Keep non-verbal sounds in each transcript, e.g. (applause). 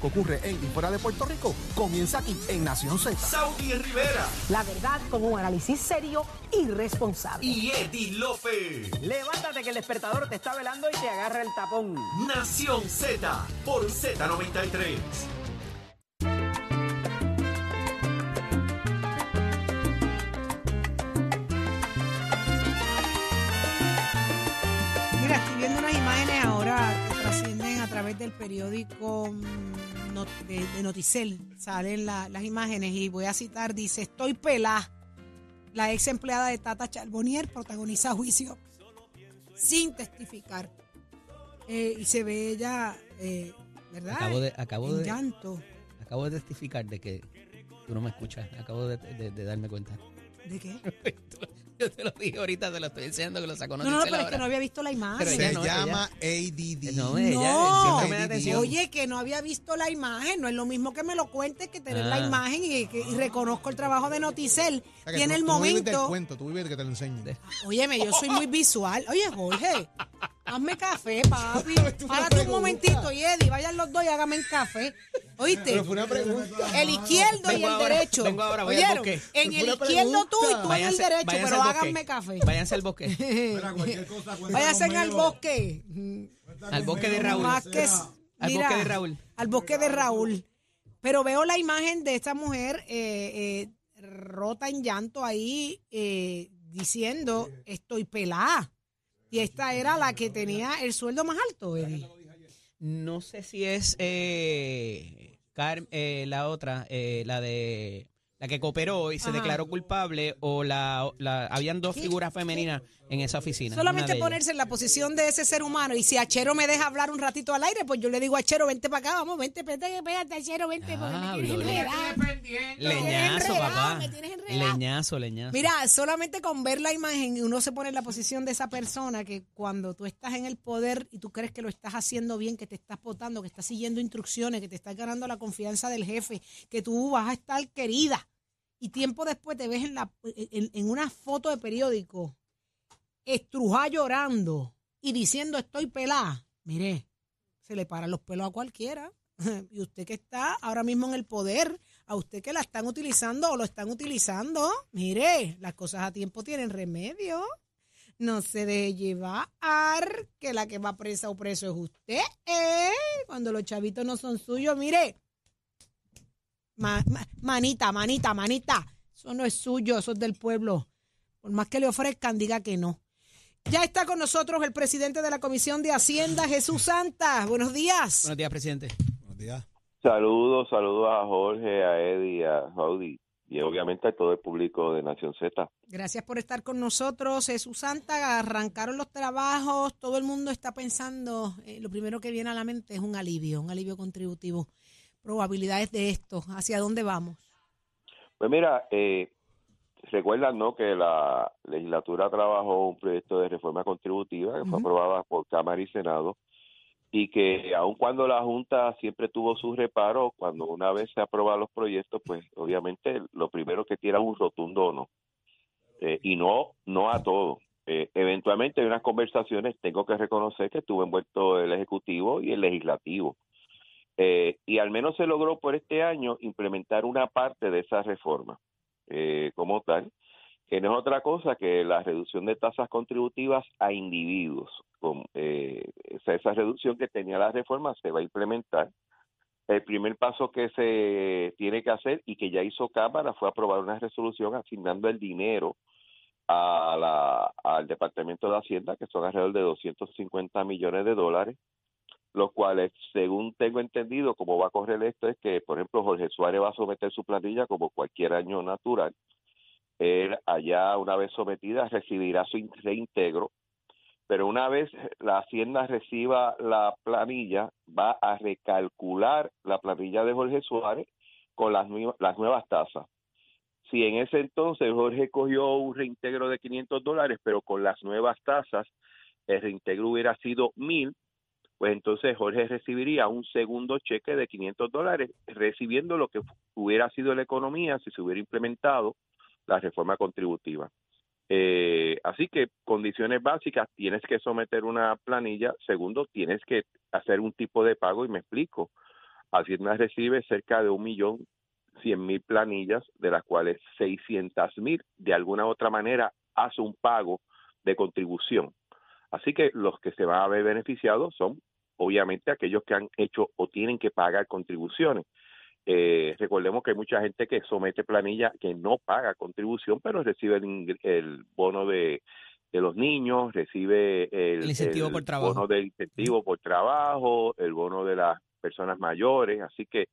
que ocurre en y fuera de Puerto Rico comienza aquí en Nación Z. Saudi Rivera La verdad con un análisis serio y responsable. y Eddie Lofe. Levántate que el despertador te está velando y te agarra el tapón. Nación Z por Z93. Mira, estoy viendo unas imágenes ahora que trascienden a través del periódico mm, Not- de, de Noticel. Salen la- las imágenes y voy a citar, dice, estoy pelá. La ex empleada de Tata Charbonnier protagoniza juicio sin testificar. Eh, y se ve ella, eh, ¿verdad? Acabo de, acabo de, llanto. acabo de testificar de que tú no me escuchas. Acabo de, de- de darme cuenta. ¿De qué? (laughs) Yo te lo dije ahorita, te lo estoy diciendo que lo sacó No, no, no, pero es que no había visto la imagen. Pero Se no, llama ADD. No, ella atención. Oye, que no había visto la imagen, no es lo mismo que me lo cuentes que tener la Ah. imagen y, que- y reconozco el trabajo de Noticel. O sea, Tiene tú- el tú vives del momento. cuento, tú vives que te lo enseñen. Óyeme, yo soy muy visual. Oye, Jorge, hazme café, papi. (laughs) Párate un momentito, y Eddie, vayan los dos y hágame el café. ¿Oíste? Pero fue una pregunta. El izquierdo y el ahora, derecho. vengo ahora, voy al bosque. En el izquierdo tú y tú en el derecho, pero háganme café. Váyanse al bosque. (laughs) Váyanse al bosque. al bosque de Raúl. Más que, Al mira, bosque de Raúl. Al bosque de Raúl. Pero veo la imagen de esta mujer eh, eh, rota en llanto ahí eh, diciendo estoy pelada. Y esta era la que tenía el sueldo más alto, Eddie. No sé si es eh, Car- eh, la otra, eh, la de la que cooperó y se Ajá. declaró culpable o la, la- habían dos figuras femeninas en esa oficina. Solamente ponerse en la posición de ese ser humano. Y si Achero me deja hablar un ratito al aire, pues yo le digo a Achero, vente para acá, vamos, vente, vente, pégate, Achero, vente, porque me tienes enredado. Leñazo, papá. me tienes enredado. Leñazo, leñazo. Mira, solamente con ver la imagen uno se pone en la posición de esa persona que cuando tú estás en el poder y tú crees que lo estás haciendo bien, que te estás votando, que estás siguiendo instrucciones, que te estás ganando la confianza del jefe, que tú vas a estar querida y tiempo después te ves en, la, en, en una foto de periódico estrujada llorando y diciendo estoy pelada. Mire, se le paran los pelos a cualquiera. (laughs) Y usted que está ahora mismo en el poder, a usted que la están utilizando o lo están utilizando, mire, las cosas a tiempo tienen remedio. No se deje llevar que la que va presa o preso es usted. ¿eh? Cuando los chavitos no son suyos, mire. Ma- ma- manita, manita, manita. Eso no es suyo, eso es del pueblo. Por más que le ofrezcan, diga que no. Ya está con nosotros el presidente de la Comisión de Hacienda, Jesús Santa. Buenos días. Buenos días, presidente. Buenos días. Saludos, saludos a Jorge, a Eddie, a Saudi y obviamente a todo el público de Nación Z. Gracias por estar con nosotros. Jesús Santa, arrancaron los trabajos, todo el mundo está pensando, eh, lo primero que viene a la mente es un alivio, un alivio contributivo. Probabilidades de esto, ¿hacia dónde vamos? Pues mira, eh, recuerdan ¿no? que la legislatura trabajó un proyecto de reforma contributiva que fue aprobada por Cámara y Senado y que aun cuando la Junta siempre tuvo sus reparos, cuando una vez se aprueban los proyectos, pues obviamente lo primero que tira es un rotundo no. Eh, y no, no a todo. Eh, eventualmente hay unas conversaciones, tengo que reconocer que estuvo envuelto el Ejecutivo y el Legislativo. Eh, y al menos se logró por este año implementar una parte de esa reforma eh, como tal, que no es otra cosa que la reducción de tasas contributivas a individuos. Eh, esa, esa reducción que tenía la reforma se va a implementar. El primer paso que se tiene que hacer y que ya hizo Cámara fue aprobar una resolución asignando el dinero al Departamento de Hacienda, que son alrededor de 250 millones de dólares, los cuales, según tengo entendido, cómo va a correr esto, es que, por ejemplo, Jorge Suárez va a someter su planilla como cualquier año natural. Él, allá, una vez sometida, recibirá su in- reintegro, pero una vez la Hacienda reciba la planilla, va a recalcular la planilla de Jorge Suárez con las, las nuevas tasas. Si en ese entonces Jorge cogió un reintegro de 500 dólares, pero con las nuevas tasas el reintegro hubiera sido mil, pues entonces Jorge recibiría un segundo cheque de 500 dólares, recibiendo lo que hubiera sido la economía si se hubiera implementado la reforma contributiva. Eh, así que condiciones básicas, tienes que someter una planilla, segundo, tienes que hacer un tipo de pago y me explico. Hacienda recibe cerca de un millón cien mil planillas, de las cuales 600 mil de alguna u otra manera hace un pago de contribución. Así que los que se van a ver beneficiados son obviamente aquellos que han hecho o tienen que pagar contribuciones. Eh, recordemos que hay mucha gente que somete planilla que no paga contribución, pero recibe el, bono de, de los niños, recibe el, El incentivo por trabajo. bono del incentivo por trabajo, el bono de las personas mayores, así que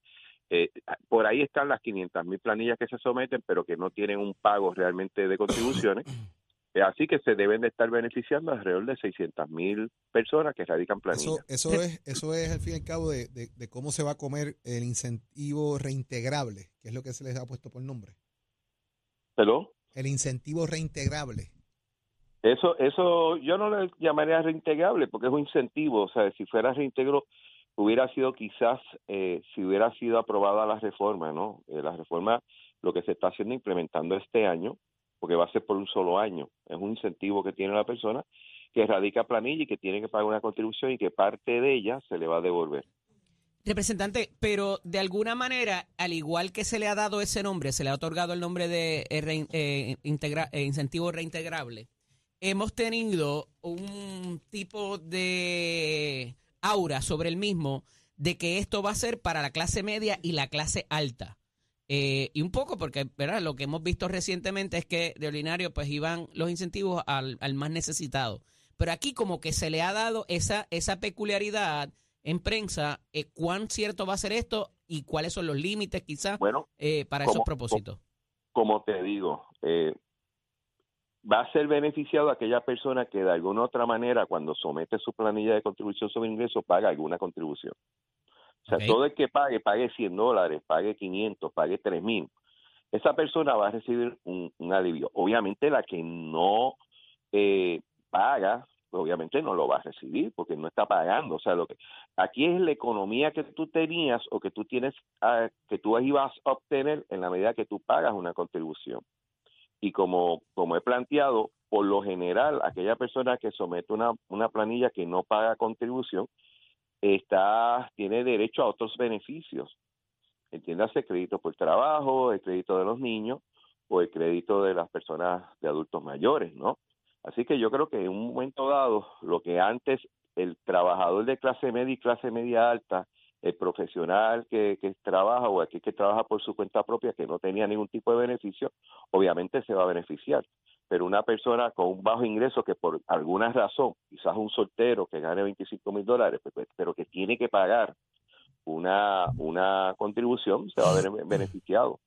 eh, por ahí están las 500 mil planillas que se someten, pero que no tienen un pago realmente de contribuciones. (clears throat) Eh, Así que se deben de estar beneficiando alrededor de 600 mil personas que radican planillas. Eso, eso, es, eso es al fin y al cabo de, de- de cómo se va a comer el incentivo reintegrable, que es lo que se les ha puesto por nombre. ¿Perdón? El incentivo reintegrable. Eso, eso yo no le llamaría reintegrable porque es un incentivo. O sea, si fuera reintegro, hubiera sido quizás, eh, si hubiera sido aprobada la reforma, ¿no? Eh, la reforma, lo que se está haciendo, implementando este año, porque va a ser por un solo año. Es un incentivo que tiene la persona que radica planilla y que tiene que pagar una contribución y que parte de ella se le va a devolver. Representante, pero de alguna manera, al igual que se le ha dado ese nombre, se le ha otorgado el nombre de eh, eh, eh, incentivo reintegrable, hemos tenido un tipo de aura sobre el mismo de que esto va a ser para la clase media y la clase alta. Eh, y un poco porque, ¿verdad? Lo que hemos visto recientemente es que de ordinario pues iban los incentivos al, al más necesitado. Pero aquí como que se le ha dado esa, esa peculiaridad en prensa, eh, cuán cierto va a ser esto y cuáles son los límites quizás Bueno, eh, para como- esos propósitos. como te digo, eh, va a ser beneficiado aquella persona que de alguna otra manera, cuando somete su planilla de contribución sobre ingresos, paga alguna contribución. O sea, todo el que pague, pague 100 dólares, pague 500, pague 3 mil, esa persona va a recibir un, un alivio. Obviamente la que no eh, paga, obviamente no lo va a recibir porque no está pagando. O sea, lo que aquí es la economía que tú tenías o que tú tienes, ah, que tú ibas a obtener en la medida que tú pagas una contribución. Y como, como he planteado, por lo general, aquella persona que somete una, una planilla que no paga contribución, está, tiene derecho a otros beneficios. Entiéndase, crédito por trabajo, el crédito de los niños o el crédito de las personas de adultos mayores, ¿no? Así que yo creo que en un momento dado, lo que antes el trabajador de clase media y clase media alta, el profesional que, que trabaja o aquel que trabaja por su cuenta propia, que no tenía ningún tipo de beneficio, obviamente se va a beneficiar. Pero una persona con un bajo ingreso que por alguna razón, quizás un soltero que gane 25 mil dólares, pues, pues, pero que tiene que pagar una, una contribución, se va a ver (laughs) beneficiado.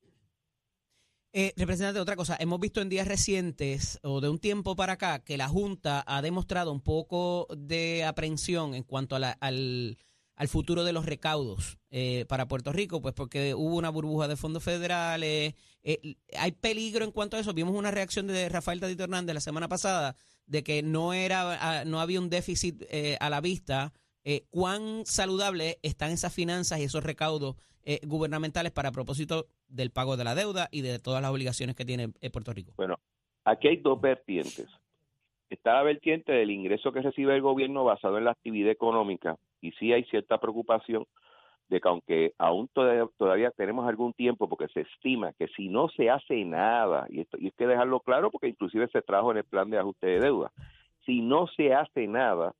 Eh, representante, otra cosa, hemos visto en días recientes o de un tiempo para acá que la Junta ha demostrado un poco de aprensión en cuanto a la- al, al futuro de los recaudos eh, para Puerto Rico, pues porque hubo una burbuja de fondos federales. eh, hay peligro en cuanto a eso. Vimos una reacción de Rafael Tadito Hernández la semana pasada de que no era no había un déficit eh, a la vista. Eh, ¿Cuán saludable están esas finanzas y esos recaudos eh, gubernamentales para propósito del pago de la deuda y de todas las obligaciones que tiene eh, Puerto Rico? Bueno, aquí hay dos vertientes. Está la vertiente del ingreso que recibe el gobierno basado en la actividad económica y sí hay cierta preocupación de que aunque aún todavía, todavía tenemos algún tiempo porque se estima que si no se hace nada, y esto y hay que dejarlo claro porque inclusive se trajo en el plan de ajuste de deuda, si no se hace nada,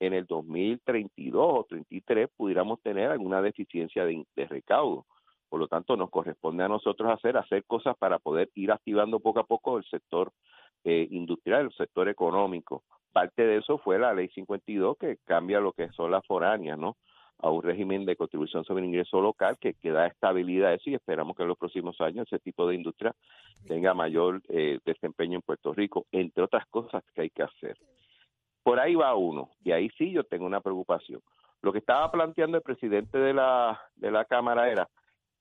en el 2032 o 33 pudiéramos tener alguna deficiencia de, de recaudo. Por lo tanto, nos corresponde a nosotros hacer, hacer cosas para poder ir activando poco a poco el sector eh, industrial, el sector económico. Parte de eso fue la ley 52 que cambia lo que son las foráneas, ¿no? A un régimen de contribución sobre el ingreso local que, que da estabilidad a eso y esperamos que en los próximos años ese tipo de industria tenga mayor eh, desempeño en Puerto Rico, entre otras cosas que hay que hacer. Por ahí va uno, y ahí sí yo tengo una preocupación. Lo que estaba planteando el presidente de la, de la Cámara era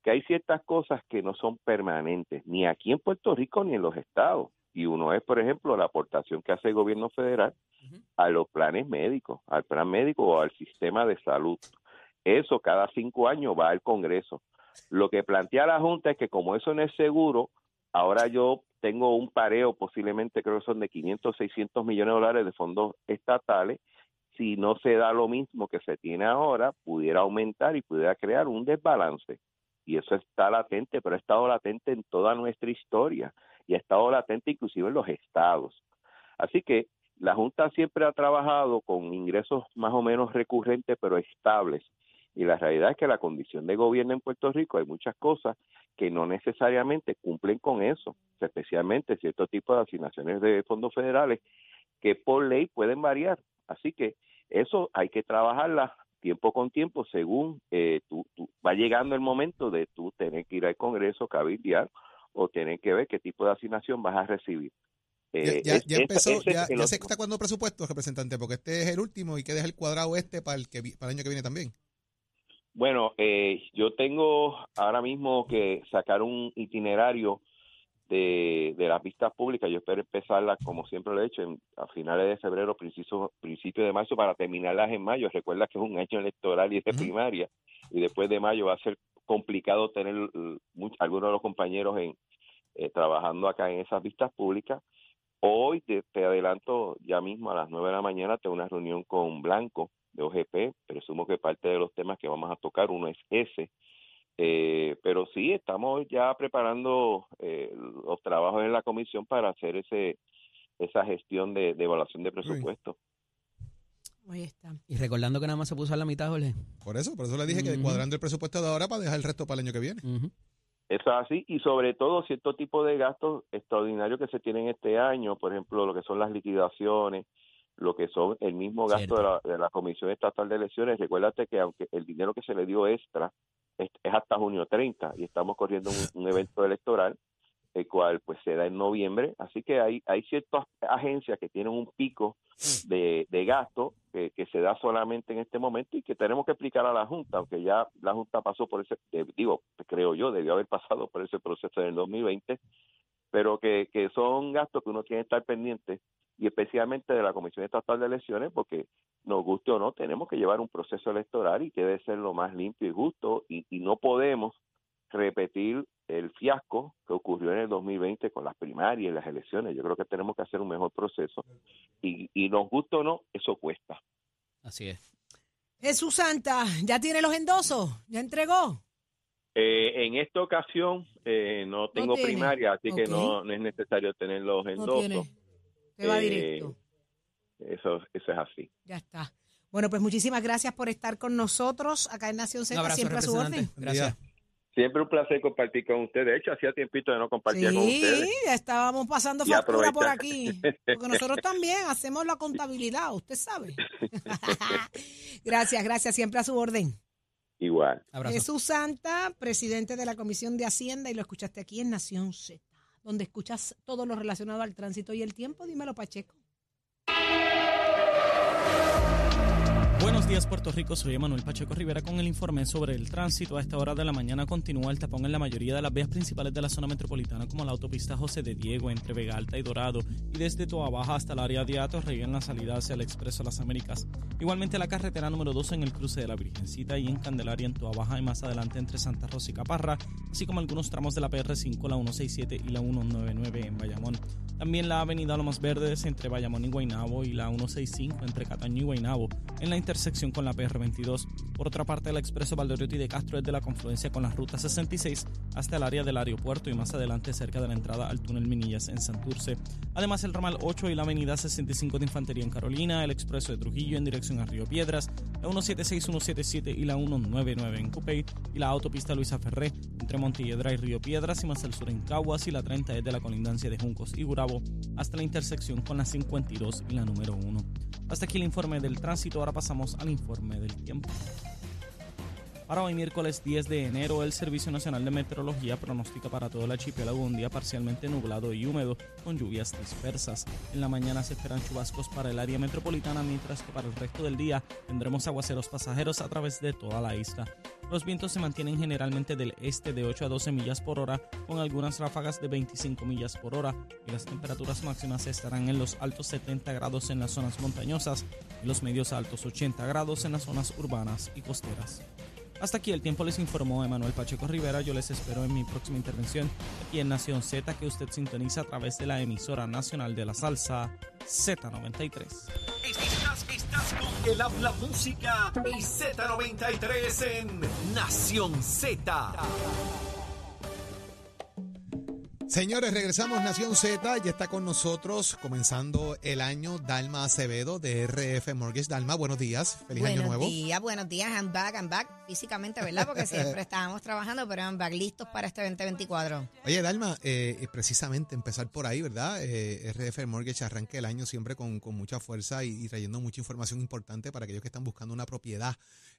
que hay ciertas cosas que no son permanentes, ni aquí en Puerto Rico ni en los estados. Y uno es, por ejemplo, la aportación que hace el gobierno federal a los planes médicos, al plan médico o al sistema de salud. Eso cada cinco años va al Congreso. Lo que plantea la Junta es que como eso no es seguro, ahora yo tengo un pareo, posiblemente creo que son de 500, 600 millones de dólares de fondos estatales, si no se da lo mismo que se tiene ahora, pudiera aumentar y pudiera crear un desbalance. Y eso está latente, pero ha estado latente en toda nuestra historia y ha estado latente inclusive en los estados. Así que la Junta siempre ha trabajado con ingresos más o menos recurrentes, pero estables. Y la realidad es que la condición de gobierno en Puerto Rico hay muchas cosas que no necesariamente cumplen con eso, especialmente ciertos tipos de asignaciones de fondos federales que por ley pueden variar. Así que eso hay que trabajarla tiempo con tiempo según eh, tú, va llegando el momento de tú tener que ir al Congreso, cabildear o tener que ver qué tipo de asignación vas a recibir. Eh, ya, empezó, ya, se está cuando presupuesto, representante, porque este es el último y que deja el cuadrado este para el, que, para el año que viene también. Bueno, eh, yo tengo ahora mismo que sacar un itinerario de, de las vistas públicas. Yo espero empezarlas, como siempre lo he hecho, en, a finales de febrero, principios principio de marzo, para terminarlas en mayo. Recuerda que es un año electoral y es de primaria, y después de mayo va a ser complicado tener algunos de los compañeros en, eh, trabajando acá en esas vistas públicas. Hoy te, adelanto, ya mismo a las 9 de la mañana tengo una reunión con Blanco de OGP, presumo que parte de los temas que vamos a tocar, uno es ese, eh, pero sí, estamos ya preparando eh, los trabajos en la comisión para hacer ese esa gestión de, evaluación de presupuesto. Ahí está. Y recordando que nada más se puso a la mitad, Jorge. Por eso, por eso le dije que cuadrando el presupuesto de ahora para dejar el resto para el año que viene. Eso es así, y sobre todo cierto tipo de gastos extraordinarios que se tienen este año, por ejemplo, lo que son las liquidaciones, lo que son el mismo gasto de la, de la, Comisión Estatal de Elecciones. Recuérdate que aunque el dinero que se le dio extra es, hasta junio 30 y estamos corriendo un, evento electoral, el cual pues se da en noviembre, así que hay, hay ciertas agencias que tienen un pico de, de gasto que, que, se da solamente en este momento y que tenemos que explicar a la Junta, aunque ya la Junta pasó por ese, digo, creo yo, debió haber pasado por ese proceso en el 2020, pero que, que son gastos que uno tiene que estar pendiente y especialmente de la Comisión Estatal de Elecciones, porque nos guste o no, tenemos que llevar un proceso electoral y que debe ser lo más limpio y justo y, no podemos repetir el fiasco que ocurrió en el 2020 con las primarias y las elecciones. Yo creo que tenemos que hacer un mejor proceso y, y nos guste o no, eso cuesta. Así es. Jesús Santa, ¿ya tiene los endosos? ¿Ya entregó? Eh, en esta ocasión eh, no tengo primaria, así que no, no, es necesario tener los endosos. Te va directo. Eh, eso, eso es así. Ya está. Bueno, pues muchísimas gracias por estar con nosotros acá en Nación Z, siempre a su orden. Gracias. Siempre un placer compartir con usted. De hecho, hacía tiempito de no compartir con ustedes. Sí, estábamos pasando factura por aquí. Porque nosotros también hacemos la contabilidad, usted sabe. (laughs) gracias, gracias. Siempre a su orden. Igual. Jesús Santa, presidente de la Comisión de Hacienda, y lo escuchaste aquí en Nación Z donde escuchas todo lo relacionado al tránsito y el tiempo. Dímelo, Pacheco. Buenos días Puerto Rico, soy Emanuel Pacheco Rivera con el informe sobre el tránsito. A esta hora de la mañana continúa el tapón en la mayoría de las vías principales de la zona metropolitana como la autopista José de Diego entre Vega Alta y Dorado y desde Toa Baja hasta el área de Rey en la salida hacia el Expreso Las Américas. Igualmente la carretera número 2 en el cruce de la Virgencita y en Candelaria en Toa Baja y más adelante entre Santa Rosa y Caparra, así como algunos tramos de la PR5, la 167 y la 199 en Bayamón. También la avenida Lomas Verdes entre Bayamón y Guaynabo y la 165 entre Cataño y Guaynabo en la intersección con la PR22. Por otra parte, el expreso Valdoriotti de Castro es de la confluencia con la ruta 66 hasta el área del aeropuerto y más adelante cerca de la entrada al túnel Minillas en Santurce. Además, el ramal 8 y la avenida 65 de Infantería en Carolina, el expreso de Trujillo en dirección a Río Piedras, la 176, 177 y la 199 en Cupey y la autopista Luisa Ferré entre Montelledra y Río Piedras y más al sur en Caguas y la 30 es de la colindancia de Juncos y Gurabo hasta la intersección con la 52 y la número 1. Hasta aquí el informe del tránsito, ahora pasamos al informe del tiempo. Para hoy miércoles 10 de enero, el Servicio Nacional de Meteorología pronostica para todo el archipiélago un día parcialmente nublado y húmedo, con lluvias dispersas. En la mañana se esperan chubascos para el área metropolitana, mientras que para el resto del día tendremos aguaceros pasajeros a través de toda la isla. Los vientos se mantienen generalmente del este de 8 a 12 millas por hora, con algunas ráfagas de 25 millas por hora, y las temperaturas máximas estarán en los altos 70 grados en las zonas montañosas y los medios altos 80 grados en las zonas urbanas y costeras. Hasta aquí el tiempo les informó Emanuel Pacheco Rivera. Yo les espero en mi próxima intervención aquí en Nación Z que usted sintoniza a través de la emisora nacional de la salsa Z93. Con el habla música y Z93 en Nación Z. Señores, regresamos Nación Z, ya está con nosotros comenzando el año Dalma Acevedo de RF Mortgage. Dalma, buenos días, feliz año nuevo. Buenos días, buenos días, I'm back, I'm back, físicamente, ¿verdad? Porque siempre (laughs) estábamos trabajando, pero I'm back, listos para este 2024. Oye, Dalma, eh, precisamente empezar por ahí, ¿verdad? Eh, RF Mortgage arranca el año siempre con, con mucha fuerza y, y, trayendo mucha información importante para aquellos que están buscando una propiedad.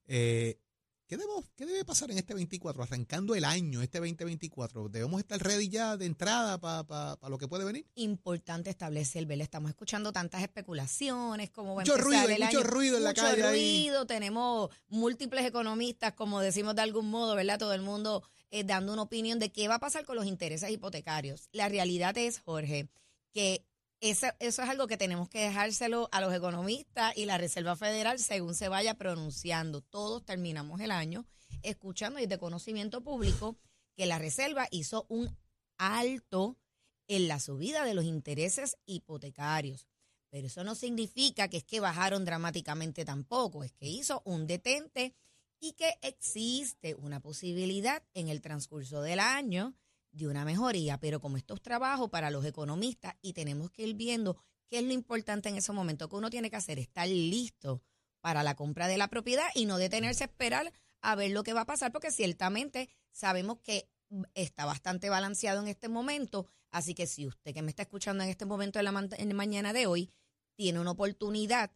Eh, ¿Qué, debo, ¿Qué debe pasar en este 24? Arrancando el año, este 2024. ¿Debemos estar ready ya de entrada para pa, pa lo que puede venir? Importante establecer, ¿verdad? Estamos escuchando tantas especulaciones, como va mucho ruido, el mucho año. ruido en la calle. Mucho ruido, tenemos múltiples economistas, como decimos de algún modo, ¿verdad? Todo el mundo eh, dando una opinión de qué va a pasar con los intereses hipotecarios. La realidad es, Jorge, que eso, eso, es algo que tenemos que dejárselo a los economistas y la Reserva Federal según se vaya pronunciando. Todos terminamos el año escuchando y de conocimiento público que la Reserva hizo un alto en la subida de los intereses hipotecarios. Pero eso no significa que es que bajaron dramáticamente tampoco, es que hizo un detente y que existe una posibilidad en el transcurso del año de una mejoría, pero como esto es trabajo para los economistas y tenemos que ir viendo qué es lo importante en ese momento que uno tiene que hacer, estar listo para la compra de la propiedad y no detenerse a esperar a ver lo que va a pasar, porque ciertamente sabemos que está bastante balanceado en este momento, así que si usted que me está escuchando en este momento de la mañana de hoy tiene una oportunidad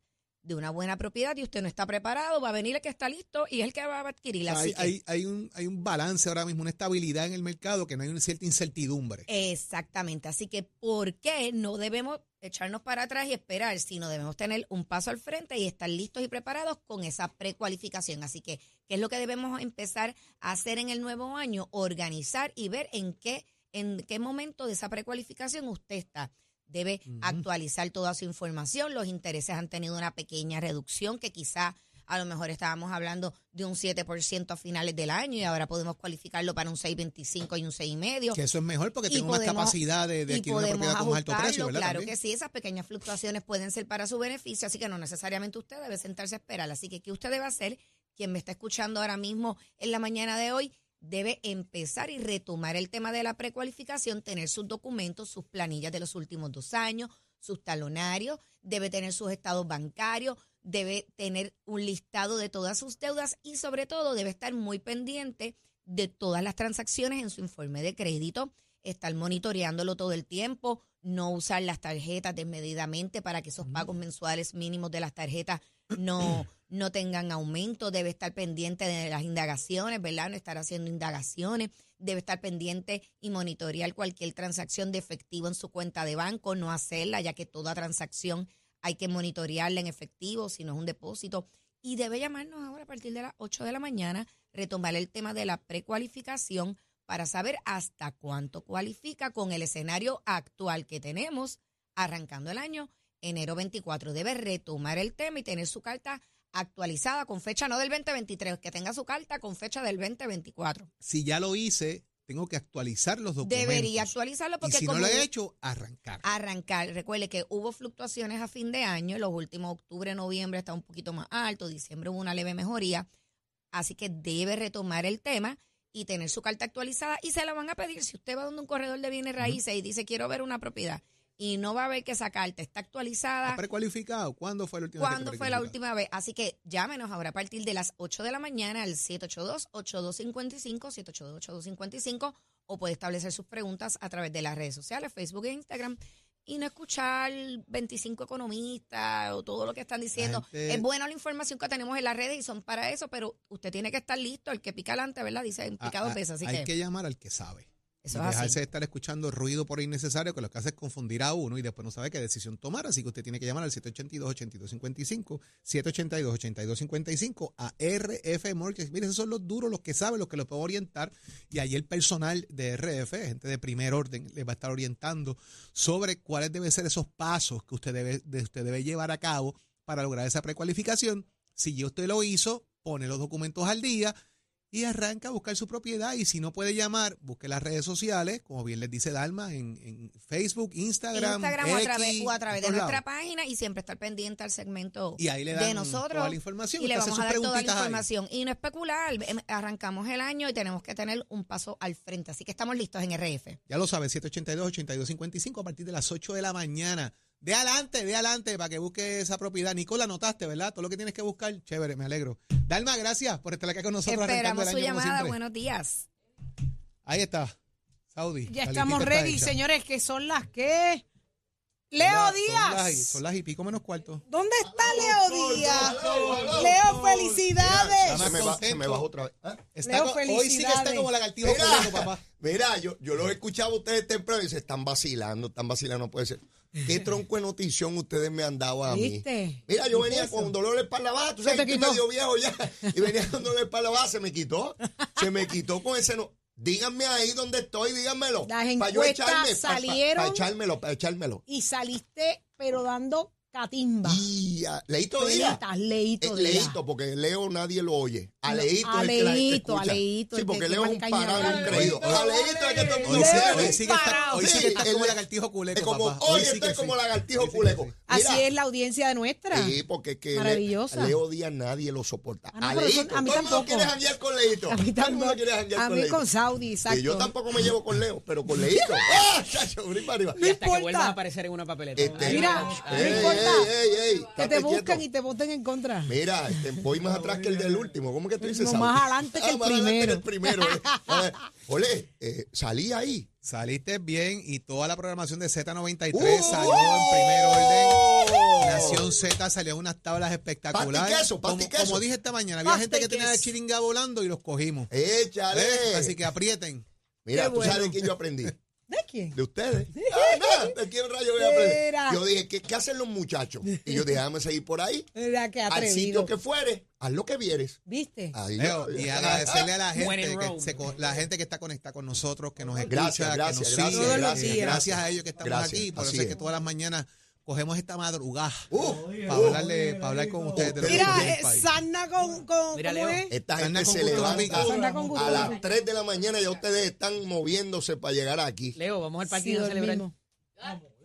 de una buena propiedad y usted no está preparado, va a venir el que está listo y es el que va a adquirirla. Hay, hay, hay, un, hay un balance ahora mismo, una estabilidad en el mercado que no hay una cierta incertidumbre. Exactamente, así que ¿por qué no debemos echarnos para atrás y esperar, sino debemos tener un paso al frente y estar listos y preparados con esa precualificación? Así que, ¿qué es lo que debemos empezar a hacer en el nuevo año? Organizar y ver en qué, en qué momento de esa precualificación usted está debe uh -huh. actualizar toda su información. Los intereses han tenido una pequeña reducción que quizá a lo mejor estábamos hablando de un 7% a finales del año y ahora podemos cualificarlo para un 6.25 y un 6.5. Que eso es mejor porque tiene más capacidad de, de adquirir una propiedad con alto precio, ¿verdad? Claro También. que sí, esas pequeñas fluctuaciones pueden ser para su beneficio, así que no necesariamente usted debe sentarse a esperar. Así que, ¿qué usted debe hacer? Quien me está escuchando ahora mismo en la mañana de hoy, debe empezar y retomar el tema de la precualificación, tener sus documentos, sus planillas de los últimos dos años, sus talonarios, debe tener sus estados bancarios, debe tener un listado de todas sus deudas y sobre todo debe estar muy pendiente de todas las transacciones en su informe de crédito, estar monitoreándolo todo el tiempo, no usar las tarjetas desmedidamente para que esos pagos mensuales mínimos de las tarjetas no, (clears throat) no tengan aumento, debe estar pendiente de las indagaciones, ¿verdad? No estar haciendo indagaciones, debe estar pendiente y monitorear cualquier transacción de efectivo en su cuenta de banco, no hacerla, ya que toda transacción hay que monitorearla en efectivo, si no es un depósito. Y debe llamarnos ahora a partir de las 8 de la mañana, retomar el tema de la precualificación para saber hasta cuánto cualifica con el escenario actual que tenemos arrancando el año enero 24. Debe retomar el tema y tener su carta actualizada con fecha no del 2023, que tenga su carta con fecha del 2024. Si ya lo hice, tengo que actualizar los documentos. Debería actualizarlo porque y si como no lo he hecho, arrancar. Arrancar. Recuerde que hubo fluctuaciones a fin de año, los últimos octubre, noviembre está un poquito más alto, diciembre hubo una leve mejoría, así que debe retomar el tema y tener su carta actualizada y se la van a pedir si usted va donde un corredor de bienes raíces uh -huh. y dice quiero ver una propiedad y no va a ver que esa carta está actualizada. ¿Está precualificado? ¿Cuándo fue la última vez? ¿Cuándo fue la última vez? Así que llámenos ahora a partir de las 8 de la mañana al 782-8255, 782-8255, o puede establecer sus preguntas a través de las redes sociales, Facebook e Instagram, y no escuchar 25 economistas o todo lo que están diciendo. Gente... Es buena la información que tenemos en las redes y son para eso, pero usted tiene que estar listo. El que pica adelante, ¿verdad? Dice pica dos veces. Así hay que... que llamar al que sabe. Eso y es dejarse así. de estar escuchando ruido por innecesario que lo que hace es confundir a uno y después no sabe qué decisión tomar. Así que usted tiene que llamar al 782-8255, 782-8255 a RF Mortgage. Mire, esos son los duros, los que saben, los que lo pueden orientar. Y ahí el personal de RF, gente de primer orden, les va a estar orientando sobre cuáles deben ser esos pasos que usted debe, de, usted debe llevar a cabo para lograr esa precualificación. Si ya usted lo hizo, pone los documentos al día y arranca a buscar su propiedad. Y si no puede llamar, busque las redes sociales, como bien les dice Dalma, en, en Facebook, Instagram, Instagram o a X, través, o a través de nuestra lados. página y siempre estar pendiente al segmento Y ahí le de nosotros. toda la información. Y le vamos a dar toda la ahí. información. Y no especular, em- arrancamos el año y tenemos que tener un paso al frente. Así que estamos listos en RF. Ya lo sabes, 782-8255 a partir de las 8 de la mañana. De adelante, de adelante, para que busque esa propiedad. Nicola, anotaste, ¿verdad? Todo lo que tienes que buscar, chévere, me alegro. Dalma, gracias por estar acá con nosotros. Esperamos el su año como llamada. Buenos días. Ahí está, Saudi. Ya estamos está ready, señores, que son las que. Son Leo Díaz. Son las, y- son las y pico menos cuarto. ¿Dónde está Leo Díaz? Leo, felicidades. Se me, va- se me bajó otra vez. ¿Ah? Está Leo, co- hoy sí que está como lagartijo papá. mira, yo, yo los escuchaba a ustedes temprano y se están vacilando, están vacilando, no puede ser. ¿Qué tronco de notición ustedes me han dado a mí? ¿Viste? Mira, yo ¿Viste venía con dolor de espalda baja, tú sabes que estoy medio viejo ya, (laughs) y venía con dolor de espalda baja, se me quitó, se me quitó con ese no. Díganme ahí dónde estoy, díganmelo. Las Pa' yo encuestas echarme, pa- pa- salieron. Para echármelo, para echármelo. Y saliste, pero dando catimba. Y a Leito Díaz. Leito Eh, Díaz. Leito, porque Leo nadie lo oye. A Leito a es el que la gente Leito, a escucha. Leito, Sí, porque que Leo es un parado, un creído. A Leito es que todo el mundo Hoy que está, hoy sí que está como el- lagartijo culeco, Es como, papá. hoy sí estoy como sí. lagartijo Sí, sí, culeco. sí. Así es la audiencia de nuestra. Sí, porque es que Maravillosa. a Leo Díaz nadie lo soporta. Ah, a Leito, a mí todo el mundo tampoco. quiere janguear con Leito. A mí tampoco. A con mí Leito. con Saudi, exacto. Y yo tampoco me llevo con Leo, pero con (laughs) Leito. ¡Ah, (laughs) chacho! para arriba. Y hasta importa. que vuelvas a aparecer en una papeleta. Este, Mira, Ah, no importa. Ey, ey, ey, Que te busquen quieto. y te voten en contra. Mira, este, voy más atrás que el del último. ¿Cómo que tú dices? No, Saudi? más adelante que el más adelante primero. el primero. eh. A ver, Ole, eh, salí ahí. Saliste bien y toda la programación de Z93 ¡Uh! salió en primer orden. Nación Z salió en unas tablas espectaculares. Queso, como, queso. como dije esta mañana, había gente que tenía la chiringa volando y los cogimos. Échale. ¿Ves? Así que aprieten. Mira, Qué tú bueno. sabes quién yo aprendí. ¿De quién? De ustedes. Ah, nada, ¿De quién rayo voy a aprender? Yo dije, ¿qué, qué hacen los muchachos? Y yo dije, déjame seguir por ahí. Que Al atrevido. sitio que fuere, haz lo que vieres. ¿Viste? Ahí Leo, yo- y agradecerle a la (laughs) When in gente, que Rome. se co- la gente que está conectada con nosotros, que nos escucha, Gracias, gracias, que nos gracias, sigue. Gracias. Gracias a ellos que estamos Gracias, aquí. Por eso es que es. todas las mañanas cogemos esta madrugada Uh, para, hablarle, para hablar con ustedes de Mira, eh. Sarna con, con Mira, ¿cómo Leo. es? Esta gente se levanta a las amigo. 3 de la mañana ya ustedes están moviéndose para llegar aquí. Leo, vamos al Sí, partido a celebrar. dormimos.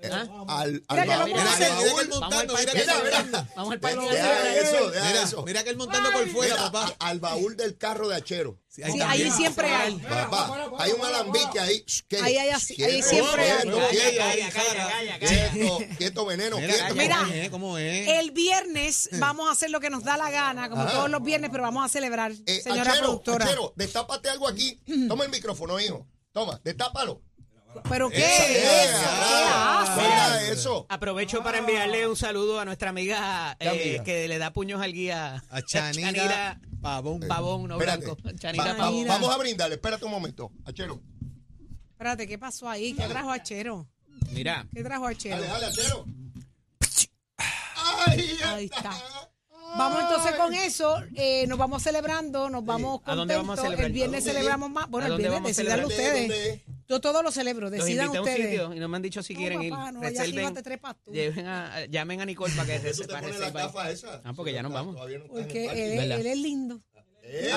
Eh, ¿Ah? Al, Mira al baúl- al Mira, mira baúl- montando, Vamos al mira que él partido. montando. Vamos al Deja partido. eso, deja Mira, eso. mira que él montando por fuera, papá. al baúl del carro de Achero. Sí, Sí, también. ahí siempre hay. Papá, hay un alambique ahí. ¿Qué? Ahí hay así- ahí siempre hay. quieto, veneno, Mira, quieto. Mira. ¿cómo es? ¿Cómo es? El viernes vamos a hacer lo que nos da la gana, como todos los viernes, pero vamos a celebrar, Eh, señora Achero, productora. Achero, destápate algo aquí. Toma el micrófono, hijo. Toma, destápalo. ¿Pero qué Esa es? es, ¿Qué hace? Eso. Aprovecho para enviarle un saludo a nuestra amiga, ¿Qué eh, amiga? que le da puños al guía. A Chanira Pavón. Pavón, no Espérate. blanco. Chanira va- Pavón. vamos a brindarle. Espérate un momento. Achero. Espérate, ¿qué pasó ahí? ¿Qué trajo Achero? Mira, ¿Qué trajo Achero? Dale, dale, Achero. Ahí, Ahí está. Vamos entonces con eso, eh, nos vamos celebrando, nos vamos ¿A dónde vamos a contentos. celebrar? El viernes celebramos más. Bueno, ¿A el viernes vamos a decidan celebrar? ustedes. Yo todo lo celebro, los decidan a un ustedes. sitio y no me han dicho si No, quieren papá, ir. no, allá Reserven. arriba te trepas tú. Lleven a, llamen a Nicole para que te para reservar. Ah, porque ya nos vamos. Todavía no estás en Porque el parking. él, ¿verdad? él es lindo. Eh,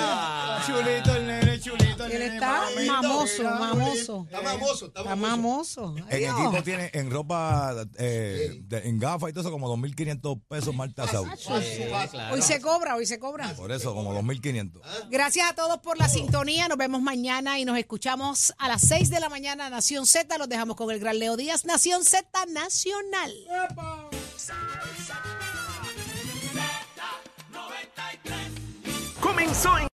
Chulito el nene, chulito el Él nene. está mamito. mamoso, mamoso. Está mamoso, está Está mamoso. mamoso. En Adiós. equipo tiene en ropa, eh, de- en gafas y todo eso, como 2.500 pesos mal tasados. Hoy se cobra, hoy se cobra. Por eso, como 2.500. Gracias a todos por la sintonía. Nos vemos mañana y nos escuchamos a las 6 de la mañana. Nación Z. Los dejamos con el gran Leo Díaz. Nación Z Nacional. Comenzó en